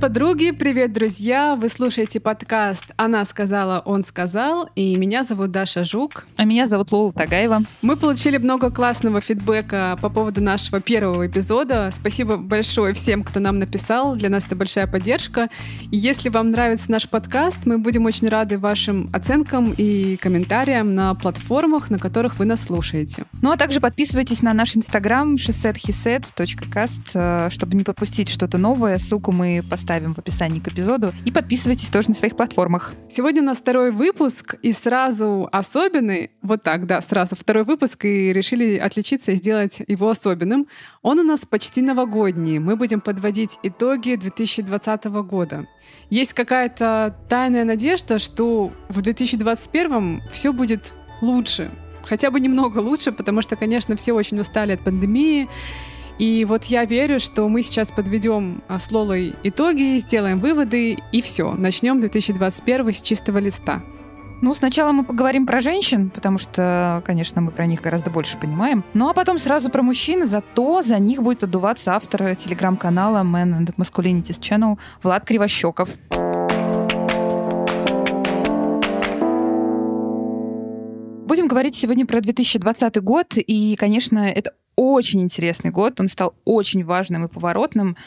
Привет, подруги, привет, друзья! Вы слушаете подкаст «Она сказала, он сказал», и меня зовут Даша Жук. А меня зовут Лола Тагаева. Мы получили много классного фидбэка по поводу нашего первого эпизода. Спасибо большое всем, кто нам написал. Для нас это большая поддержка. И если вам нравится наш подкаст, мы будем очень рады вашим оценкам и комментариям на платформах, на которых вы нас слушаете. Ну а также подписывайтесь на наш инстаграм шестетхисет.каст, э, чтобы не пропустить что-то новое. Ссылку мы поставим в описании к эпизоду. И подписывайтесь тоже на своих платформах. Сегодня у нас второй выпуск, и сразу особенный. Вот так, да, сразу второй выпуск, и решили отличиться и сделать его особенным. Он у нас почти новогодний. Мы будем подводить итоги 2020 года. Есть какая-то тайная надежда, что в 2021 все будет лучше. Хотя бы немного лучше, потому что, конечно, все очень устали от пандемии, и вот я верю, что мы сейчас подведем а, с Лолой итоги, сделаем выводы и все. Начнем 2021 с чистого листа. Ну, сначала мы поговорим про женщин, потому что, конечно, мы про них гораздо больше понимаем. Ну, а потом сразу про мужчин, зато за них будет отдуваться автор телеграм-канала Man and Masculinities Channel Влад Кривощеков. Будем говорить сегодня про 2020 год, и, конечно, это очень интересный год, он стал очень важным и поворотным.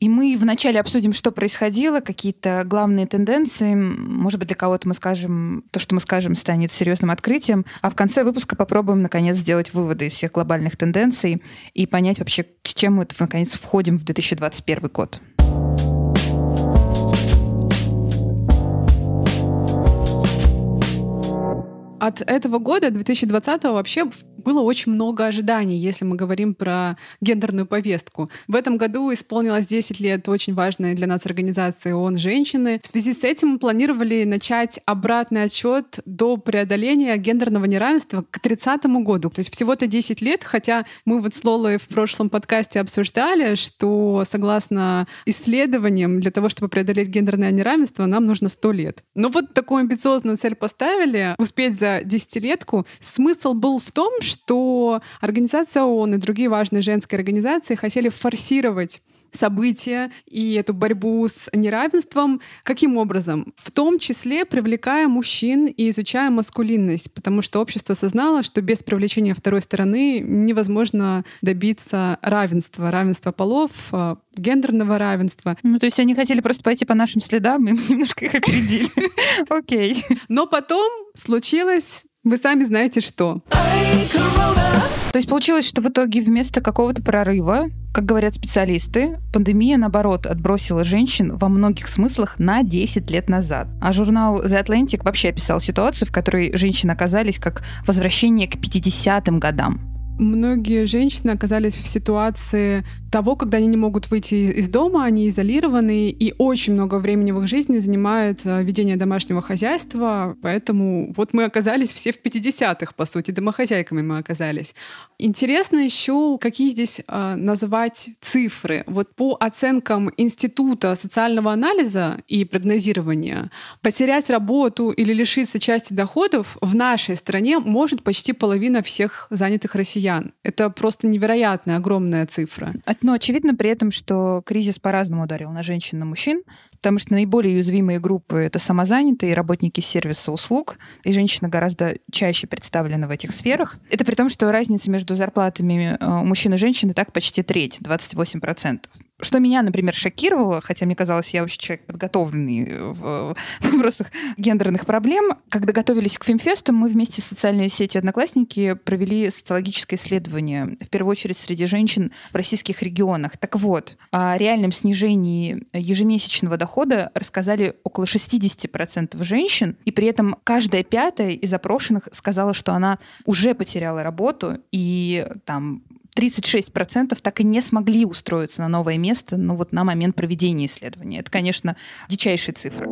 И мы вначале обсудим, что происходило, какие-то главные тенденции. Может быть, для кого-то мы скажем, то, что мы скажем, станет серьезным открытием. А в конце выпуска попробуем, наконец, сделать выводы из всех глобальных тенденций и понять вообще, с чем мы, наконец, входим в 2021 год. От этого года, 2020 вообще было очень много ожиданий, если мы говорим про гендерную повестку. В этом году исполнилось 10 лет очень важной для нас организации ООН «Женщины». В связи с этим мы планировали начать обратный отчет до преодоления гендерного неравенства к 30 году. То есть всего-то 10 лет, хотя мы вот с Лолой в прошлом подкасте обсуждали, что согласно исследованиям для того, чтобы преодолеть гендерное неравенство, нам нужно 100 лет. Но вот такую амбициозную цель поставили, успеть за десятилетку. Смысл был в том, что что Организация ООН и другие важные женские организации хотели форсировать события и эту борьбу с неравенством. Каким образом? В том числе привлекая мужчин и изучая маскулинность, потому что общество осознало, что без привлечения второй стороны невозможно добиться равенства, равенства полов, а, гендерного равенства. Ну, то есть они хотели просто пойти по нашим следам, и мы немножко их опередили. Окей. Но потом случилось вы сами знаете что. То есть получилось, что в итоге вместо какого-то прорыва, как говорят специалисты, пандемия, наоборот, отбросила женщин во многих смыслах на 10 лет назад. А журнал The Atlantic вообще описал ситуацию, в которой женщины оказались как возвращение к 50-м годам. Многие женщины оказались в ситуации того, когда они не могут выйти из дома, они изолированы, и очень много времени в их жизни занимает э, ведение домашнего хозяйства, поэтому вот мы оказались все в 50-х, по сути, домохозяйками мы оказались. Интересно еще, какие здесь э, назвать цифры. Вот по оценкам Института социального анализа и прогнозирования, потерять работу или лишиться части доходов в нашей стране может почти половина всех занятых россиян. Это просто невероятная, огромная цифра. Но очевидно при этом, что кризис по-разному ударил на женщин на мужчин, потому что наиболее уязвимые группы — это самозанятые, работники сервиса услуг, и женщины гораздо чаще представлены в этих сферах. Это при том, что разница между зарплатами э, мужчин и женщин и так почти треть, 28%. Что меня, например, шокировало, хотя мне казалось, я вообще человек подготовленный в вопросах гендерных проблем, когда готовились к Фемфесту, мы вместе с социальной сетью «Одноклассники» провели социологическое исследование, в первую очередь среди женщин в российских регионах. Так вот, о реальном снижении ежемесячного дохода рассказали около 60% женщин, и при этом каждая пятая из запрошенных сказала, что она уже потеряла работу, и там 36% так и не смогли устроиться на новое место, ну вот на момент проведения исследования. Это, конечно, дичайшие цифры.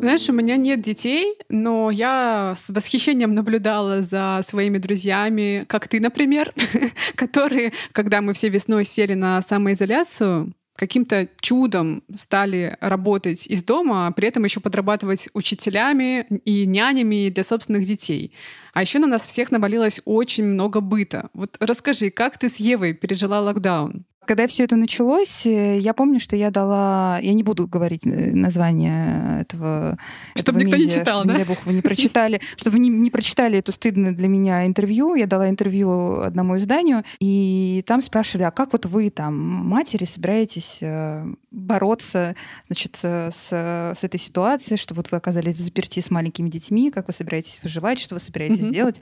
Знаешь, у меня нет детей, но я с восхищением наблюдала за своими друзьями, как ты, например, которые, когда мы все весной сели на самоизоляцию, каким-то чудом стали работать из дома, а при этом еще подрабатывать учителями и нянями для собственных детей. А еще на нас всех навалилось очень много быта. Вот расскажи, как ты с Евой пережила локдаун? Когда все это началось, э, я помню, что я дала... Я не буду говорить э, название этого... Чтобы этого никто медиа, не читал, чтобы, да? Бог, вы не прочитали. Чтобы вы не, не прочитали это стыдное для меня интервью. Я дала интервью одному изданию, и там спрашивали, а как вот вы там, матери, собираетесь э, бороться значит, с, с этой ситуацией, что вот вы оказались в заперти с маленькими детьми, как вы собираетесь выживать, что вы собираетесь mm-hmm. делать.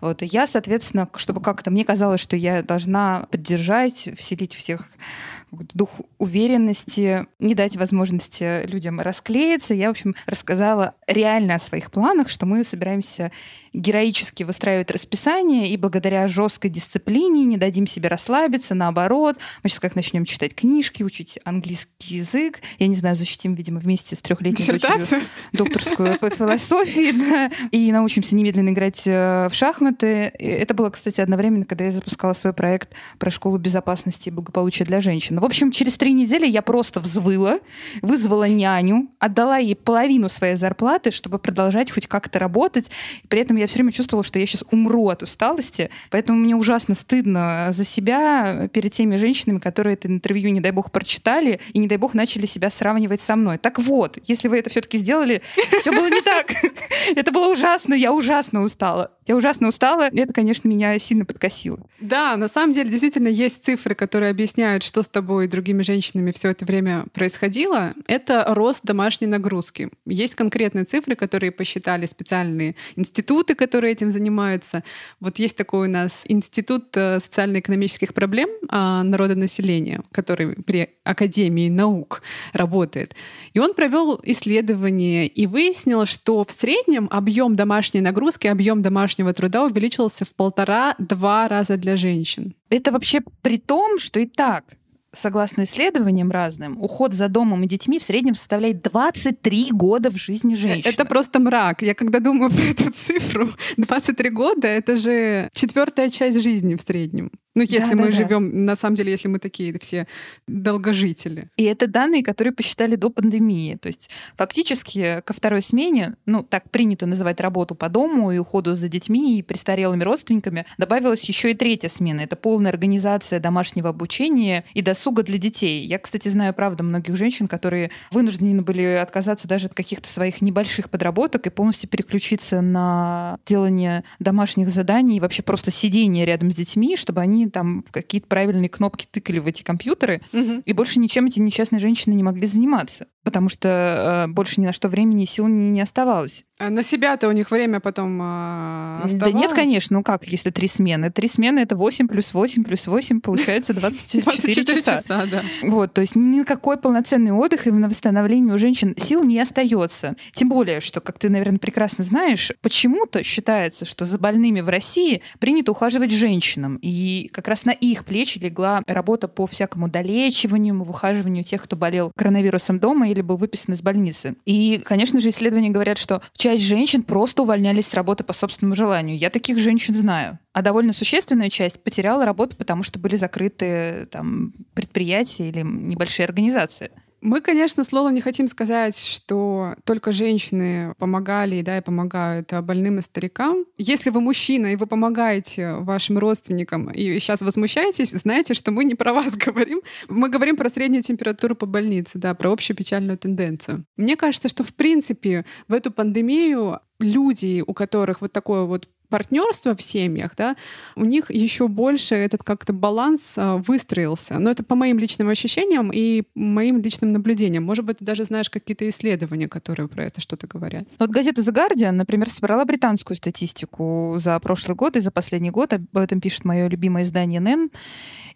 Вот. Я, соответственно, чтобы как-то... Мне казалось, что я должна поддержать, вселить все всех дух уверенности, не дать возможности людям расклеиться. Я, в общем, рассказала реально о своих планах, что мы собираемся героически выстраивать расписание и благодаря жесткой дисциплине не дадим себе расслабиться, наоборот. Мы сейчас как начнем читать книжки, учить английский язык. Я не знаю, защитим, видимо, вместе с трехлетней дочерью докторскую по философии, да, и научимся немедленно играть э, в шахматы. Это было, кстати, одновременно, когда я запускала свой проект про школу безопасности и благополучия для женщин. В общем, через три недели я просто взвыла, вызвала няню, отдала ей половину своей зарплаты, чтобы продолжать хоть как-то работать. При этом я все время чувствовала, что я сейчас умру от усталости. Поэтому мне ужасно стыдно за себя перед теми женщинами, которые это интервью, не дай бог, прочитали и, не дай бог, начали себя сравнивать со мной. Так вот, если вы это все-таки сделали, все было не так. Это было ужасно, я ужасно устала. Я ужасно устала, это, конечно, меня сильно подкосило. Да, на самом деле действительно есть цифры, которые объясняют, что с тобой и другими женщинами все это время происходило. Это рост домашней нагрузки. Есть конкретные цифры, которые посчитали специальные институты, которые этим занимаются. Вот есть такой у нас Институт э, социально-экономических проблем а, народонаселения, который при Академии наук работает. И он провел исследование и выяснил, что в среднем объем домашней нагрузки, объем домашнего домашнего труда увеличился в полтора-два раза для женщин. Это вообще при том, что и так согласно исследованиям разным, уход за домом и детьми в среднем составляет 23 года в жизни женщины. Это просто мрак. Я когда думаю про эту цифру, 23 года — это же четвертая часть жизни в среднем. Ну, если да, мы да, живем, да. на самом деле, если мы такие все долгожители. И это данные, которые посчитали до пандемии. То есть фактически ко второй смене, ну, так принято называть работу по дому и уходу за детьми и престарелыми родственниками, добавилась еще и третья смена. Это полная организация домашнего обучения и досуга для детей. Я, кстати, знаю, правда, многих женщин, которые вынуждены были отказаться даже от каких-то своих небольших подработок и полностью переключиться на делание домашних заданий и вообще просто сидение рядом с детьми, чтобы они там в какие-то правильные кнопки тыкали в эти компьютеры, угу. и больше ничем эти несчастные женщины не могли заниматься потому что э, больше ни на что времени и сил не, не оставалось. А на себя-то у них время потом э, оставалось? Да нет, конечно. Ну как, если три смены? Три смены — это 8 плюс 8 плюс 8, получается 24, 24 часа. часа да. Вот, то есть никакой полноценный отдых и на восстановление у женщин сил не остается. Тем более, что, как ты, наверное, прекрасно знаешь, почему-то считается, что за больными в России принято ухаживать женщинам. И как раз на их плечи легла работа по всякому долечиванию, выхаживанию тех, кто болел коронавирусом дома или был выписан из больницы. И, конечно же, исследования говорят, что часть женщин просто увольнялись с работы по собственному желанию. Я таких женщин знаю. А довольно существенная часть потеряла работу, потому что были закрыты там, предприятия или небольшие организации. Мы, конечно, с Лолой не хотим сказать, что только женщины помогали да, и помогают больным и старикам. Если вы мужчина и вы помогаете вашим родственникам и сейчас возмущаетесь, знаете, что мы не про вас говорим. Мы говорим про среднюю температуру по больнице, да, про общую печальную тенденцию. Мне кажется, что в принципе в эту пандемию люди, у которых вот такое вот партнерство в семьях, да, у них еще больше этот как-то баланс а, выстроился. Но это по моим личным ощущениям и моим личным наблюдениям. Может быть, ты даже знаешь какие-то исследования, которые про это что-то говорят. Вот газета The Guardian, например, собрала британскую статистику за прошлый год и за последний год. Об этом пишет мое любимое издание NN.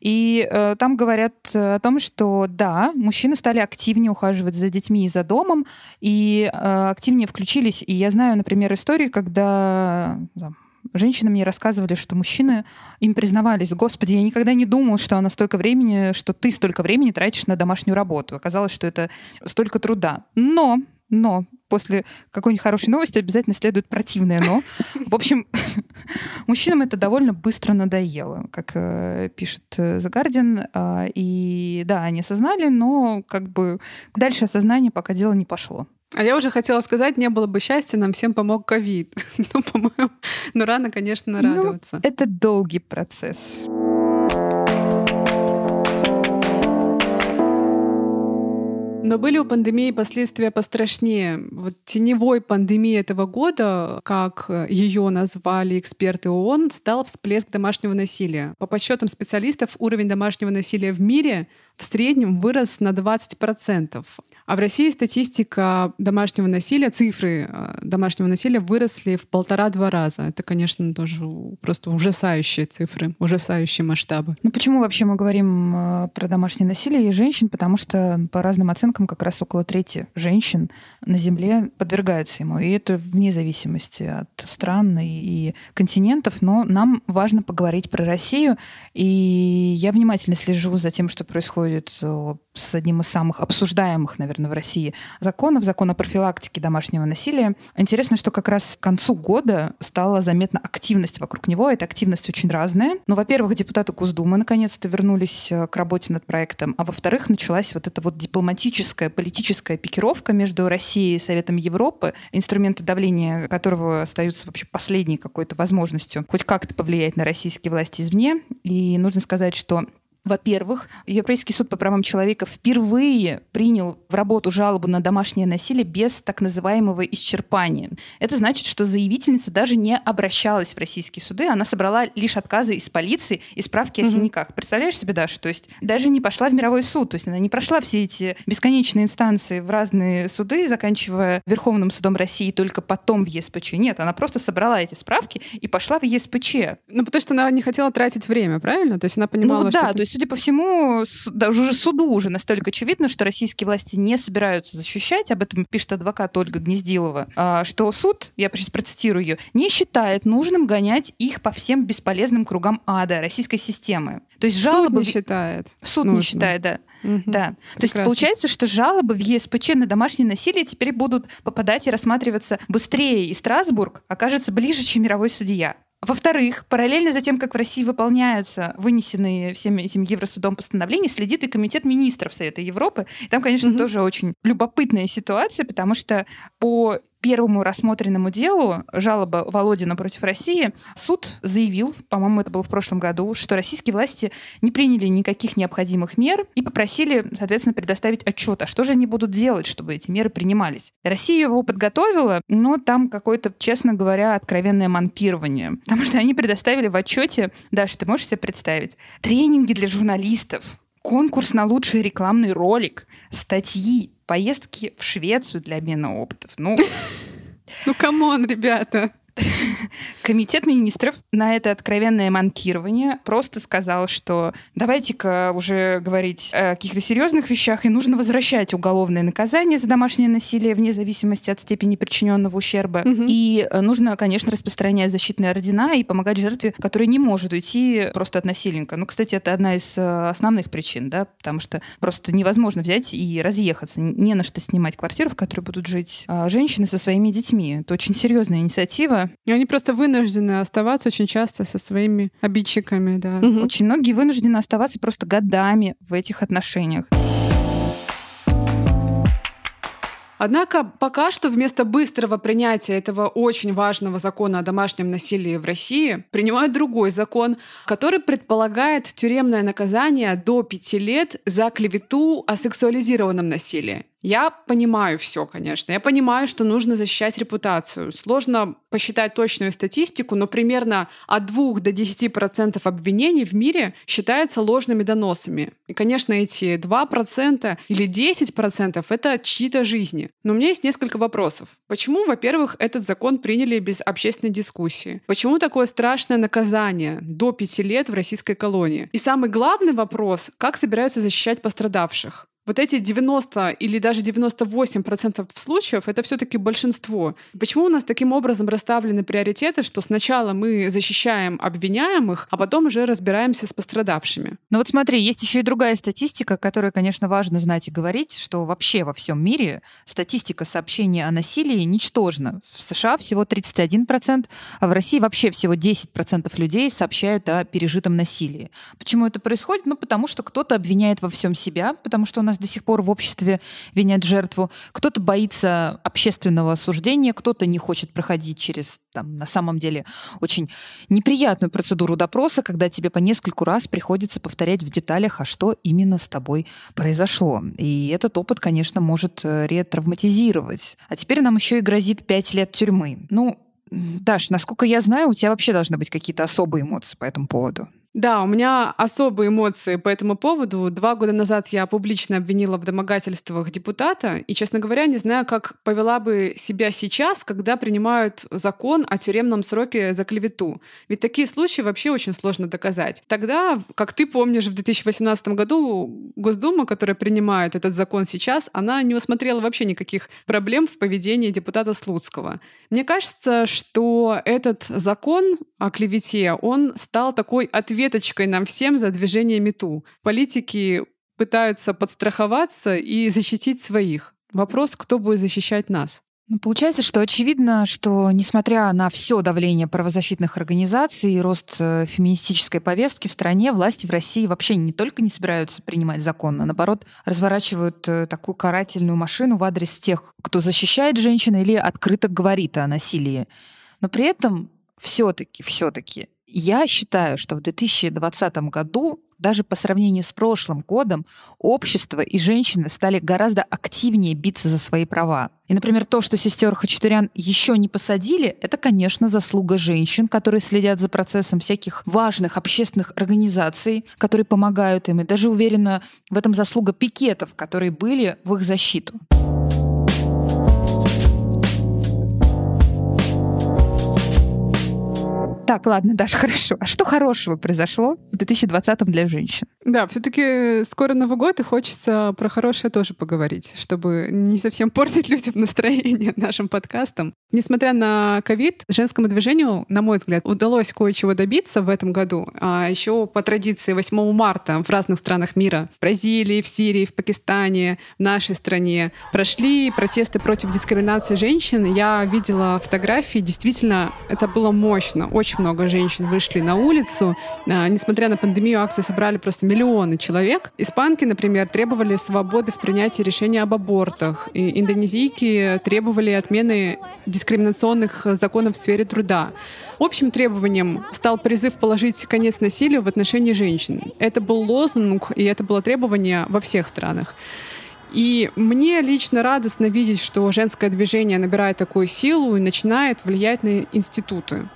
И э, там говорят о том, что да, мужчины стали активнее ухаживать за детьми и за домом, и э, активнее включились. И я знаю, например, истории, когда там, женщины мне рассказывали, что мужчины им признавались, господи, я никогда не думал, что она столько времени, что ты столько времени тратишь на домашнюю работу. Оказалось, что это столько труда. Но но после какой-нибудь хорошей новости обязательно следует противное «но». В общем, мужчинам это довольно быстро надоело, как э, пишет э, The Guardian. Э, и да, они осознали, но как бы дальше осознание пока дело не пошло. А я уже хотела сказать, не было бы счастья, нам всем помог ковид. ну, по-моему, но рано, конечно, ну, радоваться. Ну, это долгий процесс. Но были у пандемии последствия пострашнее. Вот теневой пандемии этого года, как ее назвали эксперты ООН, стал всплеск домашнего насилия. По подсчетам специалистов, уровень домашнего насилия в мире в среднем вырос на 20%. А в России статистика домашнего насилия, цифры э, домашнего насилия выросли в полтора-два раза. Это, конечно, тоже просто ужасающие цифры, ужасающие масштабы. Ну почему вообще мы говорим э, про домашнее насилие и женщин? Потому что по разным оценкам как раз около трети женщин на Земле подвергаются ему. И это вне зависимости от стран и континентов. Но нам важно поговорить про Россию. И я внимательно слежу за тем, что происходит э, с одним из самых обсуждаемых, наверное, в России законов, закон о профилактике домашнего насилия. Интересно, что как раз к концу года стала заметна активность вокруг него. Эта активность очень разная. Ну, во-первых, депутаты Госдумы наконец-то вернулись э, к работе над проектом, а во-вторых, началась вот эта вот дипломатическая, политическая пикировка между Россией и Советом Европы, инструменты давления которого остаются вообще последней какой-то возможностью хоть как-то повлиять на российские власти извне. И нужно сказать, что во-первых, Европейский суд по правам человека впервые принял в работу жалобу на домашнее насилие без так называемого исчерпания. Это значит, что заявительница даже не обращалась в российские суды, она собрала лишь отказы из полиции и справки о синяках. Представляешь себе, Даша? То есть даже не пошла в мировой суд, то есть она не прошла все эти бесконечные инстанции в разные суды, заканчивая Верховным судом России, только потом в ЕСПЧ. Нет, она просто собрала эти справки и пошла в ЕСПЧ. Ну, потому что она не хотела тратить время, правильно? То есть она понимала, ну, да, что... то есть судя по всему, даже уже суду уже настолько очевидно, что российские власти не собираются защищать, об этом пишет адвокат Ольга Гнездилова, а, что суд, я сейчас процитирую ее, не считает нужным гонять их по всем бесполезным кругам ада российской системы. То есть жалобы... Суд не считает. Суд нужно. не считает, да. Угу. Да. То есть получается, что жалобы в ЕСПЧ на домашнее насилие теперь будут попадать и рассматриваться быстрее, и Страсбург окажется ближе, чем мировой судья. Во-вторых, параллельно за тем, как в России выполняются вынесенные всем этим Евросудом постановления, следит и Комитет министров Совета Европы. И там, конечно, угу. тоже очень любопытная ситуация, потому что по первому рассмотренному делу, жалоба Володина против России, суд заявил, по-моему, это было в прошлом году, что российские власти не приняли никаких необходимых мер и попросили, соответственно, предоставить отчет, а что же они будут делать, чтобы эти меры принимались. Россия его подготовила, но там какое-то, честно говоря, откровенное манкирование. Потому что они предоставили в отчете, Даша, ты можешь себе представить, тренинги для журналистов, конкурс на лучший рекламный ролик, статьи, поездки в Швецию для обмена опытов. Ну, ну, come on, ребята. Комитет министров на это откровенное манкирование просто сказал, что давайте-ка уже говорить о каких-то серьезных вещах, и нужно возвращать уголовное наказание за домашнее насилие вне зависимости от степени причиненного ущерба. Угу. И э, нужно, конечно, распространять защитные ордера и помогать жертве, которая не может уйти просто от насильника. Ну, кстати, это одна из э, основных причин, да, потому что просто невозможно взять и разъехаться. Не на что снимать квартиру, в которой будут жить а, женщины со своими детьми. Это очень серьезная инициатива. И они просто вынуждены оставаться очень часто со своими обидчиками, да. Угу. Очень многие вынуждены оставаться просто годами в этих отношениях. Однако пока что вместо быстрого принятия этого очень важного закона о домашнем насилии в России принимают другой закон, который предполагает тюремное наказание до пяти лет за клевету о сексуализированном насилии. Я понимаю все, конечно. Я понимаю, что нужно защищать репутацию. Сложно посчитать точную статистику, но примерно от 2 до 10% обвинений в мире считаются ложными доносами. И, конечно, эти 2% или 10% — это чьи-то жизни. Но у меня есть несколько вопросов. Почему, во-первых, этот закон приняли без общественной дискуссии? Почему такое страшное наказание до 5 лет в российской колонии? И самый главный вопрос — как собираются защищать пострадавших? Вот эти 90 или даже 98% случаев — это все таки большинство. Почему у нас таким образом расставлены приоритеты, что сначала мы защищаем обвиняемых, а потом уже разбираемся с пострадавшими? Ну вот смотри, есть еще и другая статистика, которую, конечно, важно знать и говорить, что вообще во всем мире статистика сообщений о насилии ничтожна. В США всего 31%, а в России вообще всего 10% людей сообщают о пережитом насилии. Почему это происходит? Ну, потому что кто-то обвиняет во всем себя, потому что у нас нас до сих пор в обществе винят жертву. Кто-то боится общественного осуждения, кто-то не хочет проходить через, там, на самом деле, очень неприятную процедуру допроса, когда тебе по нескольку раз приходится повторять в деталях, а что именно с тобой произошло. И этот опыт, конечно, может э, ретравматизировать. А теперь нам еще и грозит пять лет тюрьмы. Ну, Даш, насколько я знаю, у тебя вообще должны быть какие-то особые эмоции по этому поводу. Да, у меня особые эмоции по этому поводу. Два года назад я публично обвинила в домогательствах депутата, и, честно говоря, не знаю, как повела бы себя сейчас, когда принимают закон о тюремном сроке за клевету. Ведь такие случаи вообще очень сложно доказать. Тогда, как ты помнишь, в 2018 году Госдума, которая принимает этот закон сейчас, она не усмотрела вообще никаких проблем в поведении депутата Слуцкого. Мне кажется, что этот закон о клевете, он стал такой ответ веточкой нам всем за движение МИТУ. Политики пытаются подстраховаться и защитить своих. Вопрос, кто будет защищать нас? Ну, получается, что очевидно, что несмотря на все давление правозащитных организаций и рост э, феминистической повестки в стране, власти в России вообще не только не собираются принимать закон, а наоборот разворачивают э, такую карательную машину в адрес тех, кто защищает женщин или открыто говорит о насилии. Но при этом все-таки, все-таки я считаю, что в 2020 году даже по сравнению с прошлым годом общество и женщины стали гораздо активнее биться за свои права. И, например, то, что сестер Хачатурян еще не посадили, это, конечно, заслуга женщин, которые следят за процессом всяких важных общественных организаций, которые помогают им. И даже уверена, в этом заслуга пикетов, которые были в их защиту. Так, ладно, Даша, хорошо. А что хорошего произошло в 2020 для женщин? Да, все-таки скоро Новый год, и хочется про хорошее тоже поговорить, чтобы не совсем портить людям настроение нашим подкастом. Несмотря на ковид, женскому движению, на мой взгляд, удалось кое-чего добиться в этом году. А еще по традиции 8 марта в разных странах мира, в Бразилии, в Сирии, в Пакистане, в нашей стране, прошли протесты против дискриминации женщин. Я видела фотографии, действительно, это было мощно. Очень много женщин вышли на улицу. А, несмотря на пандемию, акции собрали просто миллионы человек. Испанки, например, требовали свободы в принятии решения об абортах. И индонезийки требовали отмены дискриминационных законов в сфере труда. Общим требованием стал призыв положить конец насилию в отношении женщин. Это был лозунг, и это было требование во всех странах. И мне лично радостно видеть, что женское движение набирает такую силу и начинает влиять на институты.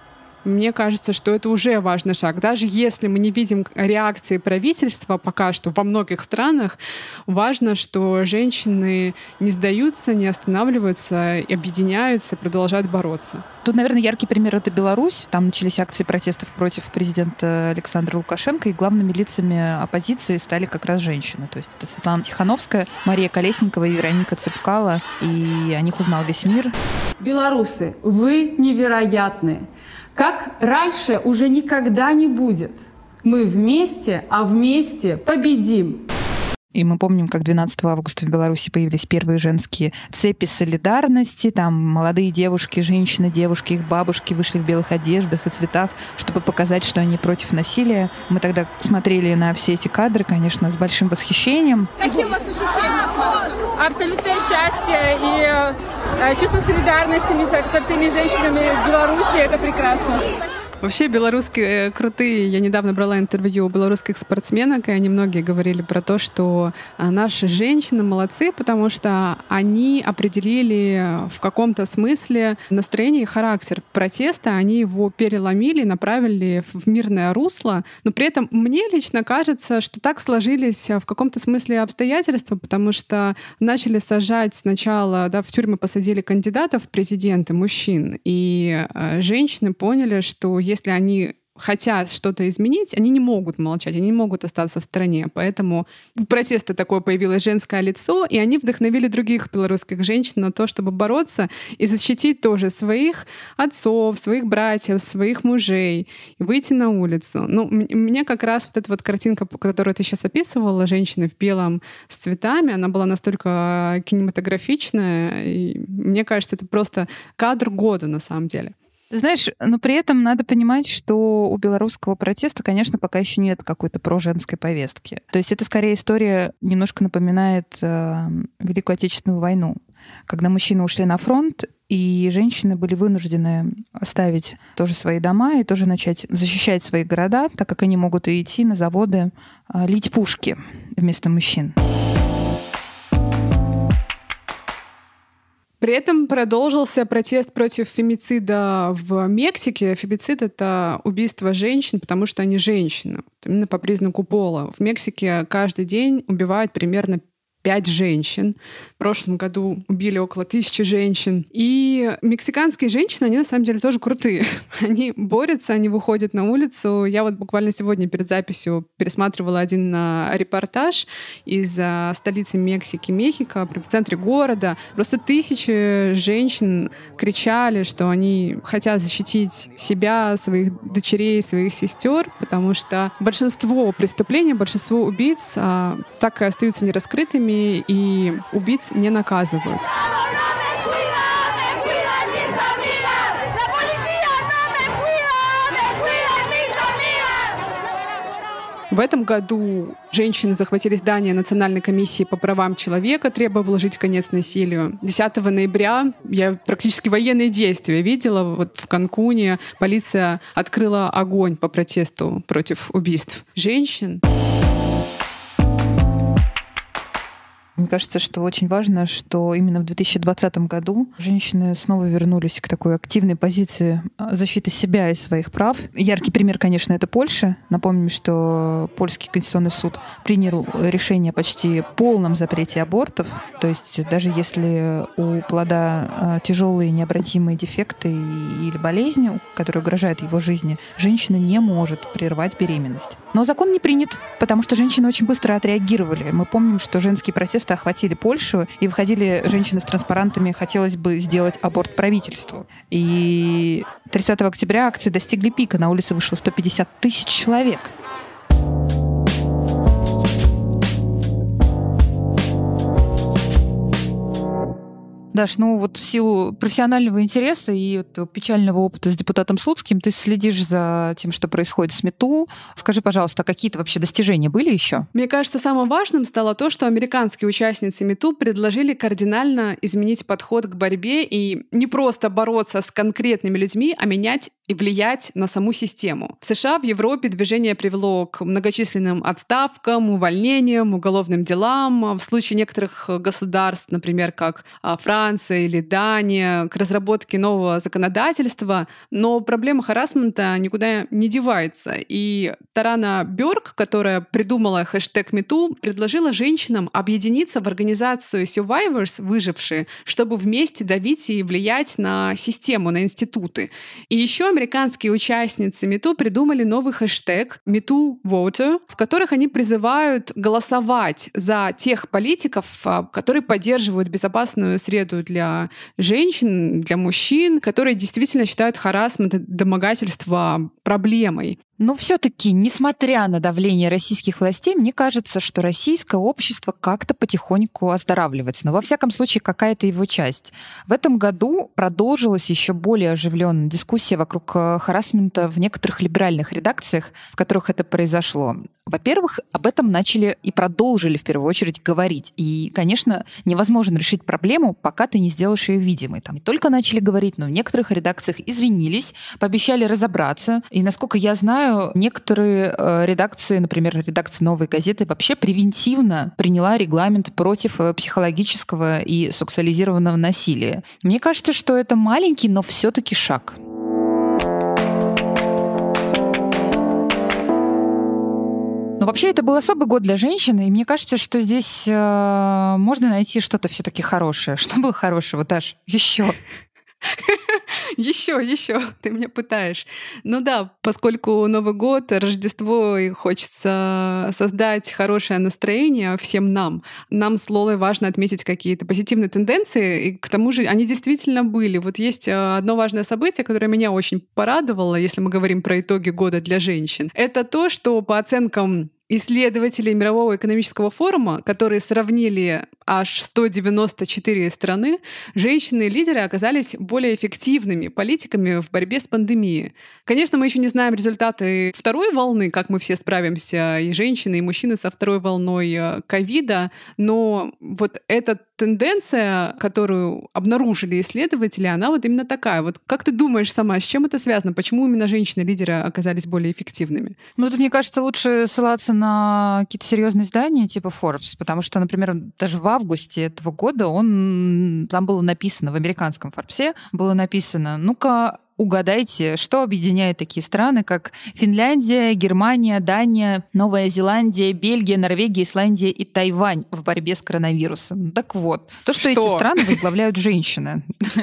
Мне кажется, что это уже важный шаг. Даже если мы не видим реакции правительства пока что во многих странах, важно, что женщины не сдаются, не останавливаются, объединяются, продолжают бороться. Тут, наверное, яркий пример — это Беларусь. Там начались акции протестов против президента Александра Лукашенко, и главными лицами оппозиции стали как раз женщины. То есть это Светлана Тихановская, Мария Колесникова и Вероника Цыпкала. И о них узнал весь мир. Белорусы, вы невероятные. Как раньше уже никогда не будет. Мы вместе, а вместе победим. И мы помним, как 12 августа в Беларуси появились первые женские цепи солидарности. Там молодые девушки, женщины, девушки, их бабушки вышли в белых одеждах и цветах, чтобы показать, что они против насилия. Мы тогда смотрели на все эти кадры, конечно, с большим восхищением. Какие у вас ощущения? Абсолютное счастье и э, чувство солидарности со всеми женщинами Беларуси. Это прекрасно. Вообще белорусские э, крутые. Я недавно брала интервью у белорусских спортсменок, и они многие говорили про то, что а, наши женщины молодцы, потому что они определили в каком-то смысле настроение и характер протеста, они его переломили, направили в мирное русло. Но при этом мне лично кажется, что так сложились в каком-то смысле обстоятельства, потому что начали сажать сначала, да, в тюрьмы посадили кандидатов в президенты, мужчин, и э, женщины поняли, что если они хотят что-то изменить, они не могут молчать, они не могут остаться в стороне. Поэтому протесты такое появилось женское лицо, и они вдохновили других белорусских женщин на то, чтобы бороться и защитить тоже своих отцов, своих братьев, своих мужей, и выйти на улицу. Ну, мне как раз вот эта вот картинка, которую ты сейчас описывала, женщины в белом с цветами, она была настолько кинематографичная, и мне кажется, это просто кадр года на самом деле. Знаешь, но при этом надо понимать, что у белорусского протеста, конечно, пока еще нет какой-то проженской повестки. То есть это скорее история немножко напоминает э, Великую Отечественную войну, когда мужчины ушли на фронт, и женщины были вынуждены оставить тоже свои дома и тоже начать защищать свои города, так как они могут идти на заводы э, лить пушки вместо мужчин. При этом продолжился протест против фемицида в Мексике. Фемицид — это убийство женщин, потому что они женщины, именно по признаку пола. В Мексике каждый день убивают примерно пять женщин. В прошлом году убили около тысячи женщин. И мексиканские женщины, они на самом деле тоже крутые. Они борются, они выходят на улицу. Я вот буквально сегодня перед записью пересматривала один а, репортаж из а, столицы Мексики, Мехико, в центре города. Просто тысячи женщин кричали, что они хотят защитить себя, своих дочерей, своих сестер, потому что большинство преступлений, большинство убийц а, так и остаются нераскрытыми, и убийц не наказывают. В этом году женщины захватили здание Национальной комиссии по правам человека, требуя вложить конец насилию. 10 ноября я практически военные действия видела. Вот в Канкуне полиция открыла огонь по протесту против убийств женщин. Мне кажется, что очень важно, что именно в 2020 году женщины снова вернулись к такой активной позиции а, защиты себя и своих прав. Яркий пример, конечно, это Польша. Напомним, что польский конституционный суд принял решение почти полном запрете абортов. То есть даже если у плода а, тяжелые необратимые дефекты или болезни, которые угрожают его жизни, женщина не может прервать беременность. Но закон не принят, потому что женщины очень быстро отреагировали. Мы помним, что женские протесты просто охватили Польшу, и выходили женщины с транспарантами «Хотелось бы сделать аборт правительству». И 30 октября акции достигли пика. На улице вышло 150 тысяч человек. Даш, ну вот в силу профессионального интереса и печального опыта с депутатом Слуцким ты следишь за тем, что происходит с МИТУ. Скажи, пожалуйста, какие-то вообще достижения были еще? Мне кажется, самым важным стало то, что американские участницы МИТУ предложили кардинально изменить подход к борьбе и не просто бороться с конкретными людьми, а менять и влиять на саму систему. В США, в Европе движение привело к многочисленным отставкам, увольнениям, уголовным делам. В случае некоторых государств, например, как а, Франция или Дания, к разработке нового законодательства. Но проблема харасмента никуда не девается. И Тарана Бёрк, которая придумала хэштег #MeToo, предложила женщинам объединиться в организацию Survivors, выжившие, чтобы вместе давить и влиять на систему, на институты. И еще американские участницы МИТУ придумали новый хэштег #MeToo Voter, в которых они призывают голосовать за тех политиков, а, которые поддерживают безопасную среду для женщин, для мужчин, которые действительно считают харасмент и домогательство проблемой. Но все-таки, несмотря на давление российских властей, мне кажется, что российское общество как-то потихоньку оздоравливается. Но во всяком случае, какая-то его часть. В этом году продолжилась еще более оживленная дискуссия вокруг э, харасмента в некоторых либеральных редакциях, в которых это произошло. Во-первых, об этом начали и продолжили в первую очередь говорить. И, конечно, невозможно решить проблему, пока ты не сделаешь ее видимой. Там не только начали говорить, но в некоторых редакциях извинились, пообещали разобраться. И, насколько я знаю, некоторые э, редакции, например, редакция «Новой газеты» вообще превентивно приняла регламент против э, психологического и сексуализированного насилия. Мне кажется, что это маленький, но все-таки шаг. Вообще это был особый год для женщины, и мне кажется, что здесь э, можно найти что-то все-таки хорошее. Что было хорошего, Даш? Еще. Еще, еще, ты меня пытаешь. Ну да, поскольку Новый год, Рождество, и хочется создать хорошее настроение всем нам, нам с Лолой важно отметить какие-то позитивные тенденции, и к тому же они действительно были. Вот есть э, одно важное событие, которое меня очень порадовало, если мы говорим про итоги года для женщин. Это то, что по оценкам исследователи Мирового экономического форума, которые сравнили аж 194 страны, женщины-лидеры оказались более эффективными политиками в борьбе с пандемией. Конечно, мы еще не знаем результаты второй волны, как мы все справимся, и женщины, и мужчины со второй волной э, ковида, но вот эта тенденция, которую обнаружили исследователи, она вот именно такая. Вот как ты думаешь сама, с чем это связано? Почему именно женщины-лидеры оказались более эффективными? Ну, это, мне кажется, лучше ссылаться на какие-то серьезные издания типа Forbes, потому что, например, даже в августе этого года он там было написано в американском Форбсе было написано, ну-ка Угадайте, что объединяет такие страны, как Финляндия, Германия, Дания, Новая Зеландия, Бельгия, Норвегия, Исландия и Тайвань в борьбе с коронавирусом. Так вот, то, что, что? эти страны возглавляют женщины.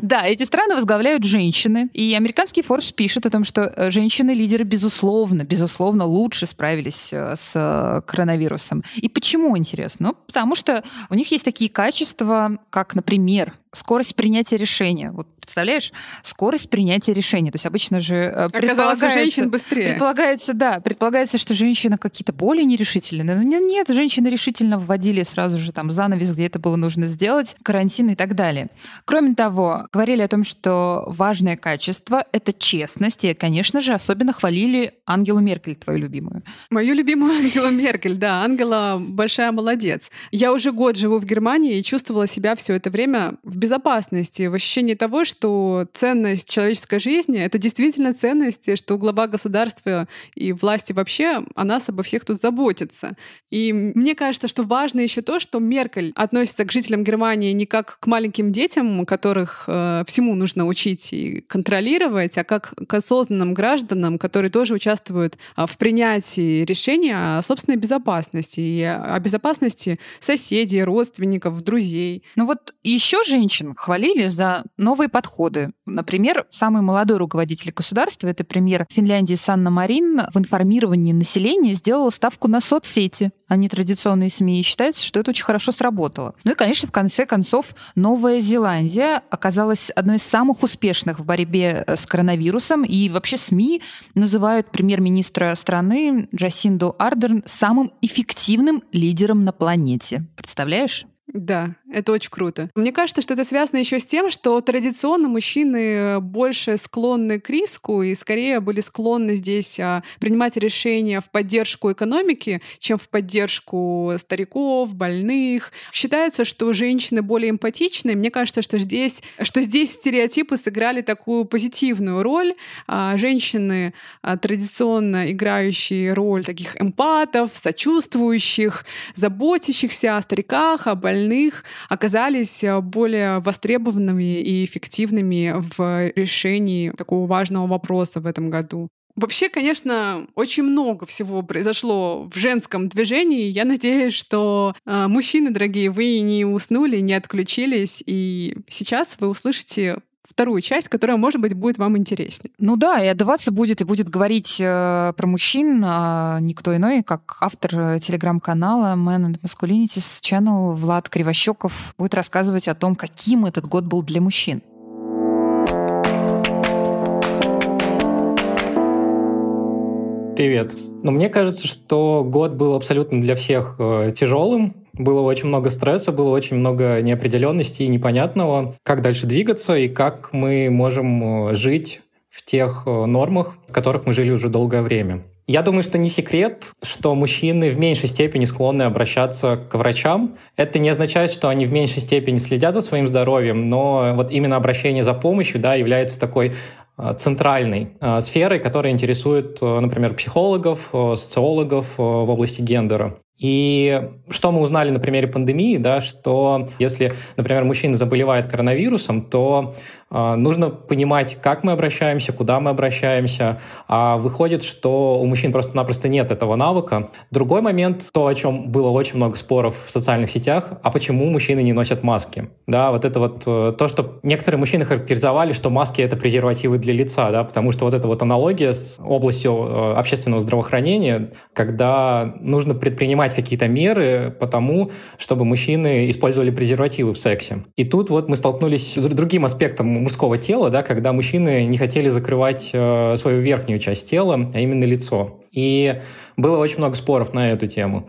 Да, эти страны возглавляют женщины. И американский Forbes пишет о том, что э, женщины-лидеры, безусловно, безусловно, лучше справились э, с э, коронавирусом. И почему, интересно? Ну, потому что у них есть такие качества, как, например, скорость принятия решения. Вот представляешь, скорость принятия решения. То есть обычно же э, Оказалось, у женщин быстрее. Предполагается, да, предполагается, что женщины какие-то более нерешительные. Но нет, женщины решительно вводили сразу же там занавес, где это было нужно сделать, карантин и так далее. Кроме того, говорили о том, что важное качество — это честность. И, конечно же, особенно хвалили Ангелу Меркель, твою любимую. Мою любимую Ангелу Меркель, да. Ангела большая молодец. Я уже год живу в Германии и чувствовала себя все это время в безопасности, в ощущении того, что ценность человеческой жизни — это действительно ценность, что глава государства и власти вообще о нас обо всех тут заботится. И мне кажется, что важно еще то, что Меркель относится к жителям Германии не как к маленьким детям, которых э, всему нужно учить и контролировать, а как к осознанным гражданам, которые тоже участвуют э, в принятии решения о собственной безопасности и о безопасности соседей, родственников, друзей. Ну вот еще женщины женщин хвалили за новые подходы. Например, самый молодой руководитель государства, это премьер Финляндии Санна Марин, в информировании населения сделала ставку на соцсети, а не традиционные СМИ. И считается, что это очень хорошо сработало. Ну и, конечно, в конце концов, Новая Зеландия оказалась одной из самых успешных в борьбе э, с коронавирусом. И вообще СМИ называют премьер-министра страны Джасинду Ардерн самым эффективным лидером на планете. Представляешь? Да, это очень круто. Мне кажется, что это связано еще с тем, что традиционно мужчины больше склонны к риску и скорее были склонны здесь а, принимать решения в поддержку экономики, чем в поддержку стариков, больных. Считается, что женщины более эмпатичны. Мне кажется, что здесь, что здесь стереотипы сыграли такую позитивную роль. А, женщины, а, традиционно играющие роль таких эмпатов, сочувствующих, заботящихся о стариках, о больных, остальных оказались э, более востребованными и эффективными в решении такого важного вопроса в этом году. Вообще, конечно, очень много всего произошло в женском движении. Я надеюсь, что э, мужчины, дорогие, вы не уснули, не отключились, и сейчас вы услышите вторую часть, которая, может быть, будет вам интереснее. Ну да, и отдаваться будет, и будет говорить э, про мужчин а никто иной, как автор э, телеграм-канала Man and Masculinities Channel Влад Кривощеков будет рассказывать о том, каким этот год был для мужчин. Привет. Ну, мне кажется, что год был абсолютно для всех э, тяжелым. Было очень много стресса, было очень много неопределенности и непонятного, как дальше двигаться и как мы можем э, жить в тех э, нормах, в которых мы жили уже долгое время. Я думаю, что не секрет, что мужчины в меньшей степени склонны обращаться к врачам. Это не означает, что они в меньшей степени следят за своим здоровьем, но вот именно обращение за помощью да, является такой э, центральной сферой, которая интересует, например, психологов, социологов в области гендера. И что мы узнали на примере пандемии, да, что если, например, мужчина заболевает коронавирусом, то нужно понимать, как мы обращаемся, куда мы обращаемся. А выходит, что у мужчин просто-напросто нет этого навыка. Другой момент, то, о чем было очень много споров в социальных сетях, а почему мужчины не носят маски? Да, вот это вот э, то, что некоторые мужчины характеризовали, что маски — это презервативы для лица, да, потому что вот эта вот аналогия с областью э, общественного здравоохранения, когда нужно предпринимать какие-то меры по тому, чтобы мужчины использовали презервативы в сексе. И тут вот мы столкнулись с другим аспектом мужского тела, да, когда мужчины не хотели закрывать э, свою верхнюю часть тела, а именно лицо. И было очень много споров на эту тему.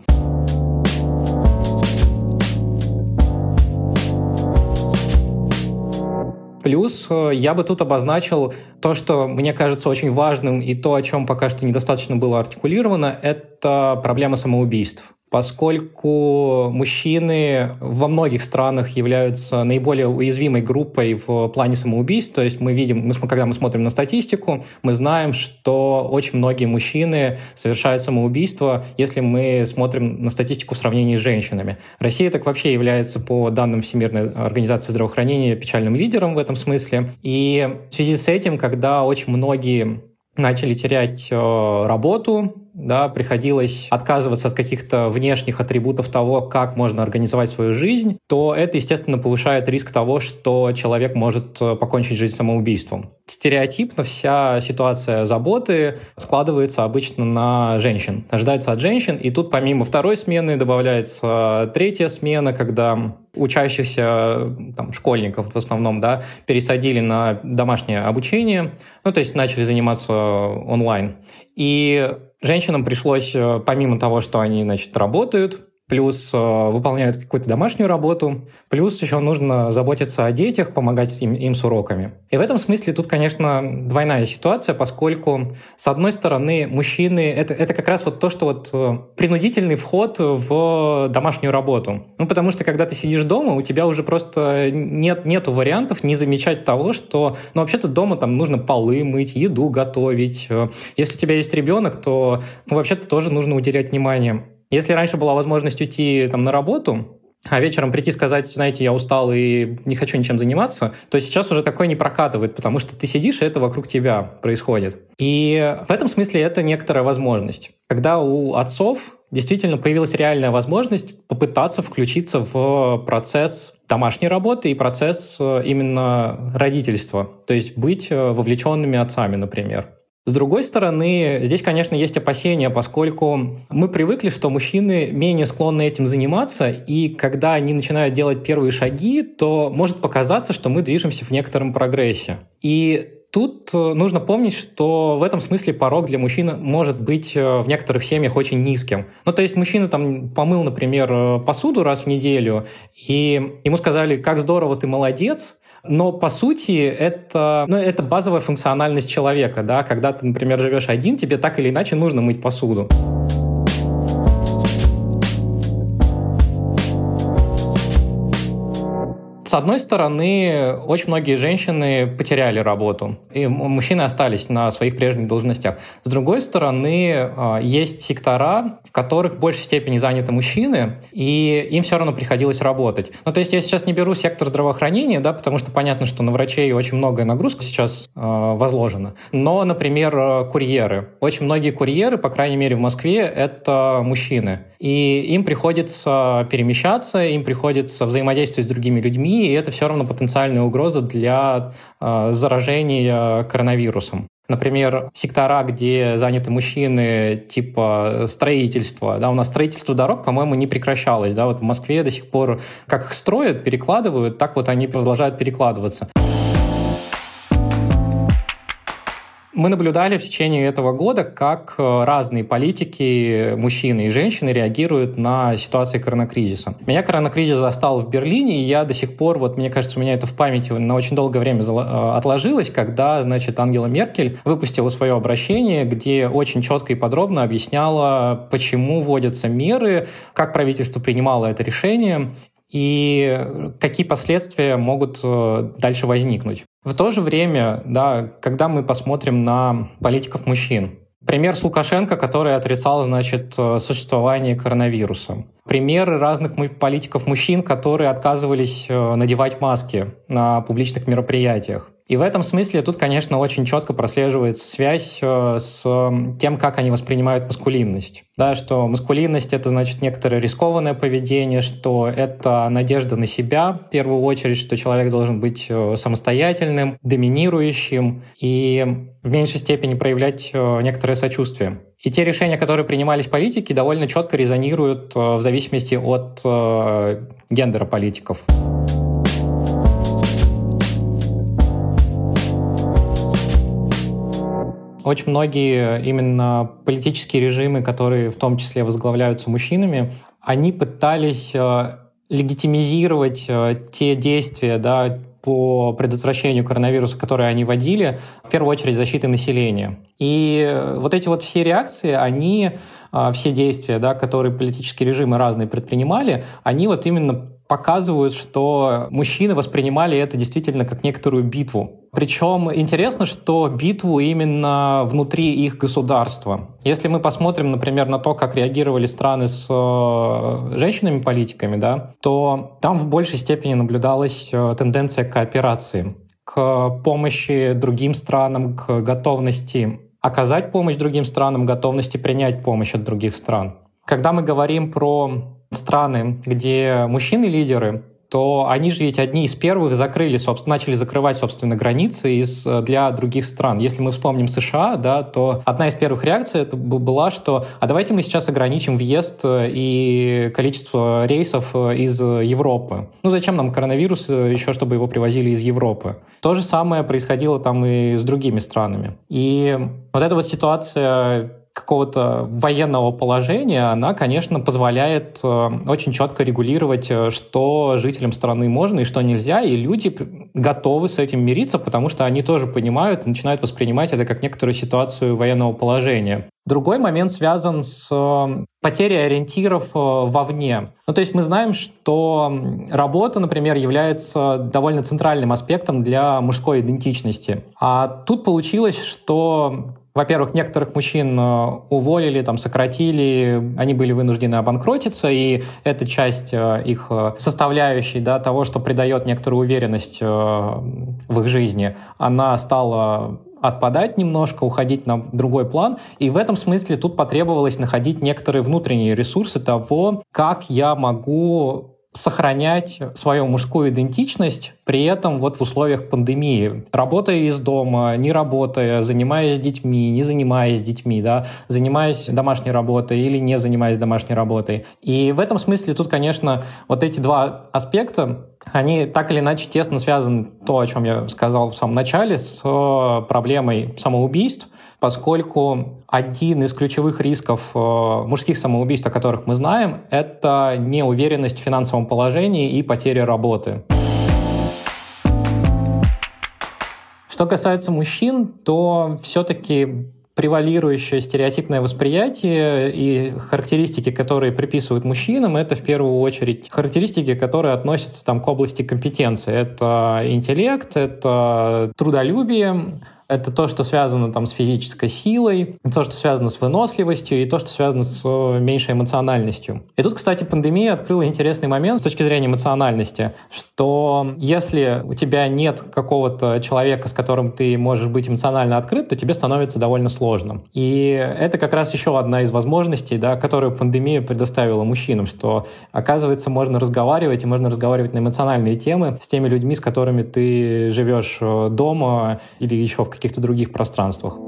Плюс э, я бы тут обозначил то, что мне кажется очень важным, и то, о чем пока что недостаточно было артикулировано, это проблема самоубийств поскольку мужчины во многих странах являются наиболее уязвимой группой в плане самоубийств. То есть мы видим, мы, когда мы смотрим на статистику, мы знаем, что очень многие мужчины совершают самоубийство, если мы смотрим на статистику в сравнении с женщинами. Россия так вообще является, по данным Всемирной организации здравоохранения, печальным лидером в этом смысле. И в связи с этим, когда очень многие начали терять э, работу, да, приходилось отказываться от каких-то внешних атрибутов того, как можно организовать свою жизнь, то это, естественно, повышает риск того, что человек может э, покончить жизнь самоубийством. Стереотипно вся ситуация заботы складывается обычно на женщин, ожидается от женщин, и тут помимо второй смены добавляется третья смена, когда учащихся там, школьников в основном, да, пересадили на домашнее обучение, ну, то есть начали заниматься онлайн. И женщинам пришлось, э, помимо того, что они, значит, работают, плюс э, выполняют какую-то домашнюю работу, плюс еще нужно заботиться о детях, помогать им, им с уроками. И в этом смысле тут, конечно, двойная ситуация, поскольку, с одной стороны, мужчины это, — это как раз вот то, что вот э, принудительный вход в домашнюю работу. Ну, потому что, когда ты сидишь дома, у тебя уже просто нет, нету вариантов не замечать того, что, ну, вообще-то дома там нужно полы мыть, еду готовить. Э, если у тебя есть ребенок, то, ну, вообще-то тоже нужно уделять внимание. Если раньше была возможность уйти там, на работу, а вечером прийти сказать, знаете, я устал и не хочу ничем заниматься, то сейчас уже такое не прокатывает, потому что ты сидишь, и это вокруг тебя происходит. И в этом смысле это некоторая возможность. Когда у отцов действительно появилась реальная возможность попытаться включиться в процесс домашней работы и процесс э, именно родительства, то есть быть э, вовлеченными отцами, например. С другой стороны, здесь, конечно, есть опасения, поскольку мы привыкли, что мужчины менее склонны этим заниматься, и когда они начинают делать первые шаги, то может показаться, что мы движемся в некотором прогрессе. И Тут э, нужно помнить, что в этом смысле порог для мужчин может быть э, в некоторых семьях очень низким. Ну, то есть мужчина там помыл, например, э, посуду раз в неделю, и ему сказали, как здорово, ты молодец, но по сути это, ну, это базовая функциональность человека, да, когда ты, например, живешь один, тебе так или иначе нужно мыть посуду. С одной стороны, очень многие женщины потеряли работу, и мужчины остались на своих прежних должностях. С другой стороны, а, есть сектора, в которых в большей степени заняты мужчины, и им все равно приходилось работать. Ну, то есть я сейчас не беру сектор здравоохранения, да, потому что понятно, что на врачей очень многое нагрузка сейчас э, возложена. Но, например, курьеры. Очень многие курьеры, по крайней мере в Москве, это мужчины. И им приходится перемещаться, им приходится взаимодействовать с другими людьми, и это все равно потенциальная угроза для э, заражения коронавирусом. Например, сектора, где заняты мужчины, типа строительства. Да, у нас строительство дорог, по-моему, не прекращалось. Да, вот в Москве до сих пор, как их строят, перекладывают, так вот они продолжают перекладываться. Мы наблюдали в течение этого года, как э, разные политики, мужчины и женщины реагируют на ситуации коронакризиса. Меня коронакризис застал в Берлине, и я до сих пор, вот мне кажется, у меня это в памяти на очень долгое время э, отложилось, когда, значит, Ангела Меркель выпустила свое обращение, где очень четко и подробно объясняла, почему вводятся меры, как правительство принимало это решение, и какие последствия могут э, дальше возникнуть. В то же время, да, когда мы посмотрим на политиков мужчин, Пример с Лукашенко, который отрицал, значит, э, существование коронавируса. Примеры разных политиков-мужчин, которые отказывались э, надевать маски на публичных мероприятиях. И в этом смысле тут, конечно, очень четко прослеживается связь э, с тем, как они воспринимают маскулинность. Да, что маскулинность — это, значит, некоторое рискованное поведение, что это надежда на себя, в первую очередь, что человек должен быть э, самостоятельным, доминирующим и в меньшей степени проявлять э, некоторое сочувствие. И те решения, которые принимались политики, довольно четко резонируют в зависимости от гендера политиков. Очень многие именно политические режимы, которые в том числе возглавляются мужчинами, они пытались э, легитимизировать э, те действия, да, по предотвращению коронавируса, которые они вводили, в первую очередь защиты населения. И вот эти вот все реакции, они, э, все действия, да, которые политические режимы разные предпринимали, они вот именно показывают, что мужчины воспринимали это действительно как некоторую битву. Причем интересно, что битву именно внутри их государства. Если мы посмотрим, например, на то, как реагировали страны с э, женщинами-политиками, да, то там в большей степени наблюдалась э, тенденция к кооперации, к помощи другим странам, к готовности оказать помощь другим странам, готовности принять помощь от других стран. Когда мы говорим про страны, где мужчины лидеры, то они же ведь одни из первых закрыли, собственно, начали закрывать, собственно, границы из, для других стран. Если мы вспомним США, да, то одна из первых реакций это была, что а давайте мы сейчас ограничим въезд э, и количество рейсов э, из Европы. Ну зачем нам коронавирус э, еще, чтобы его привозили из Европы? То же самое происходило там и с другими странами. И вот эта вот ситуация какого-то военного положения, она, конечно, позволяет э, очень четко регулировать, э, что жителям страны можно и что нельзя, и люди готовы с этим мириться, потому что они тоже понимают и начинают воспринимать это как некоторую ситуацию военного положения. Другой момент связан с э, потерей ориентиров вовне. Ну, то есть мы знаем, что работа, например, является довольно центральным аспектом для мужской идентичности. А тут получилось, что во-первых, некоторых мужчин э, уволили, там, сократили, они были вынуждены обанкротиться, и эта часть э, их э, составляющей да, того, что придает некоторую уверенность в их жизни, она стала отпадать немножко, уходить на другой план. И в этом смысле тут потребовалось находить некоторые внутренние ресурсы того, как я могу сохранять свою мужскую идентичность, при этом вот в условиях пандемии, работая из дома, не работая, занимаясь детьми, не занимаясь детьми, да, занимаясь домашней работой или не занимаясь домашней работой. И в этом смысле тут, конечно, вот эти два аспекта, они так или иначе тесно связаны, то, о чем я сказал в самом начале, с проблемой самоубийств, поскольку один из ключевых рисков э, мужских самоубийств, о которых мы знаем, это неуверенность в финансовом положении и потеря работы. Что касается мужчин, то все-таки превалирующее стереотипное восприятие и характеристики, которые приписывают мужчинам, это в первую очередь характеристики, которые относятся там, к области компетенции. Это интеллект, это трудолюбие, это то, что связано там с физической силой, то, что связано с выносливостью и то, что связано с э, меньшей эмоциональностью. И тут, кстати, пандемия открыла интересный момент с точки зрения эмоциональности, что если у тебя нет какого-то человека, с которым ты можешь быть эмоционально открыт, то тебе становится довольно сложно. И это как раз еще одна из возможностей, да, которую пандемия предоставила мужчинам, что, оказывается, можно разговаривать, и можно разговаривать на эмоциональные темы с теми людьми, с которыми ты живешь э, дома или еще в каких-то других пространствах.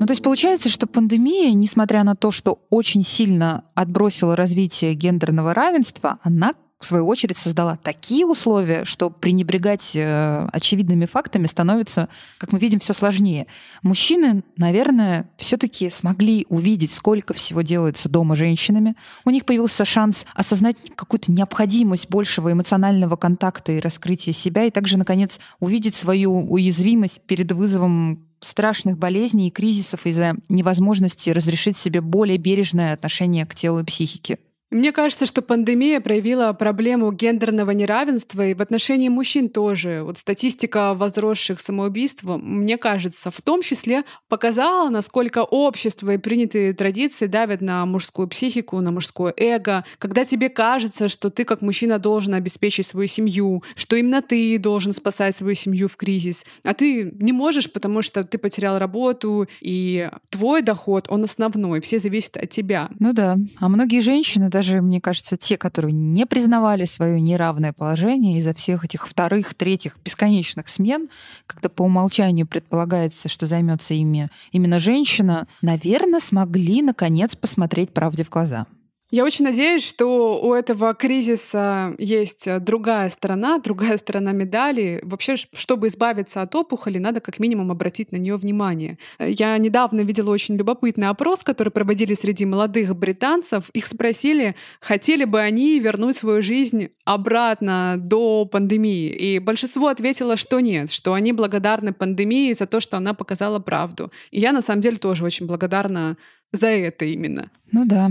Ну, то есть получается, что пандемия, несмотря на то, что очень сильно отбросила развитие гендерного равенства, она в свою очередь, создала такие условия, что пренебрегать э, очевидными фактами становится, как мы видим, все сложнее. Мужчины, наверное, все-таки смогли увидеть, сколько всего делается дома женщинами. У них появился шанс осознать какую-то необходимость большего эмоционального контакта и раскрытия себя, и также, наконец, увидеть свою уязвимость перед вызовом страшных болезней и кризисов из-за невозможности разрешить себе более бережное отношение к телу и психике. Мне кажется, что пандемия проявила проблему гендерного неравенства и в отношении мужчин тоже. Вот статистика возросших самоубийств, мне кажется, в том числе показала, насколько общество и принятые традиции давят на мужскую психику, на мужское эго. Когда тебе кажется, что ты как мужчина должен обеспечить свою семью, что именно ты должен спасать свою семью в кризис, а ты не можешь, потому что ты потерял работу, и твой доход, он основной, все зависят от тебя. Ну да. А многие женщины даже даже, мне кажется, те, которые не признавали свое неравное положение из-за всех этих вторых, третьих бесконечных смен, когда по умолчанию предполагается, что займется ими именно женщина, наверное, смогли наконец посмотреть правде в глаза. Я очень надеюсь, что у этого кризиса есть э, другая сторона, другая сторона медали. Вообще, чтобы избавиться от опухоли, надо как минимум обратить на нее внимание. Э, я недавно видела очень любопытный опрос, который проводили среди молодых британцев. Их спросили, хотели бы они вернуть свою жизнь обратно до пандемии. И большинство ответило, что нет, что они благодарны пандемии за то, что она показала правду. И я на самом деле тоже очень благодарна за это именно. Ну да.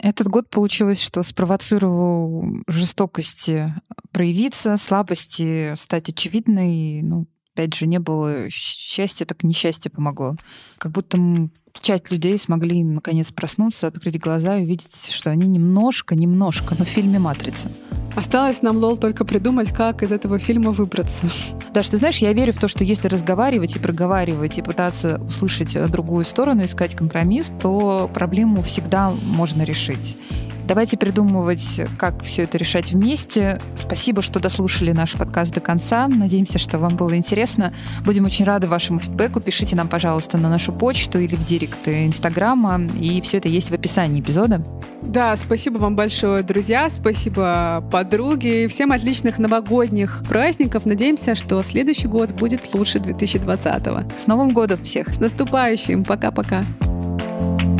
Этот год получилось, что спровоцировал жестокости проявиться, слабости стать очевидной. Ну, опять же, не было счастья, так несчастье помогло. Как будто часть людей смогли наконец проснуться, открыть глаза и увидеть, что они немножко, немножко, но в фильме «Матрица». Осталось нам, Лол, только придумать, как из этого фильма выбраться. Да, что знаешь, я верю в то, что если разговаривать и проговаривать, и пытаться услышать другую сторону, искать компромисс, то проблему всегда можно решить. Давайте придумывать, как все это решать вместе. Спасибо, что дослушали наш подкаст до конца. Надеемся, что вам было интересно. Будем очень рады вашему фидбэку. Пишите нам, пожалуйста, на нашу почту или в директ Инстаграма. И все это есть в описании эпизода. Да, спасибо вам большое, друзья. Спасибо, подруги. Всем отличных новогодних праздников. Надеемся, что следующий год будет лучше 2020. С Новым годом всех! С наступающим! Пока-пока! thank you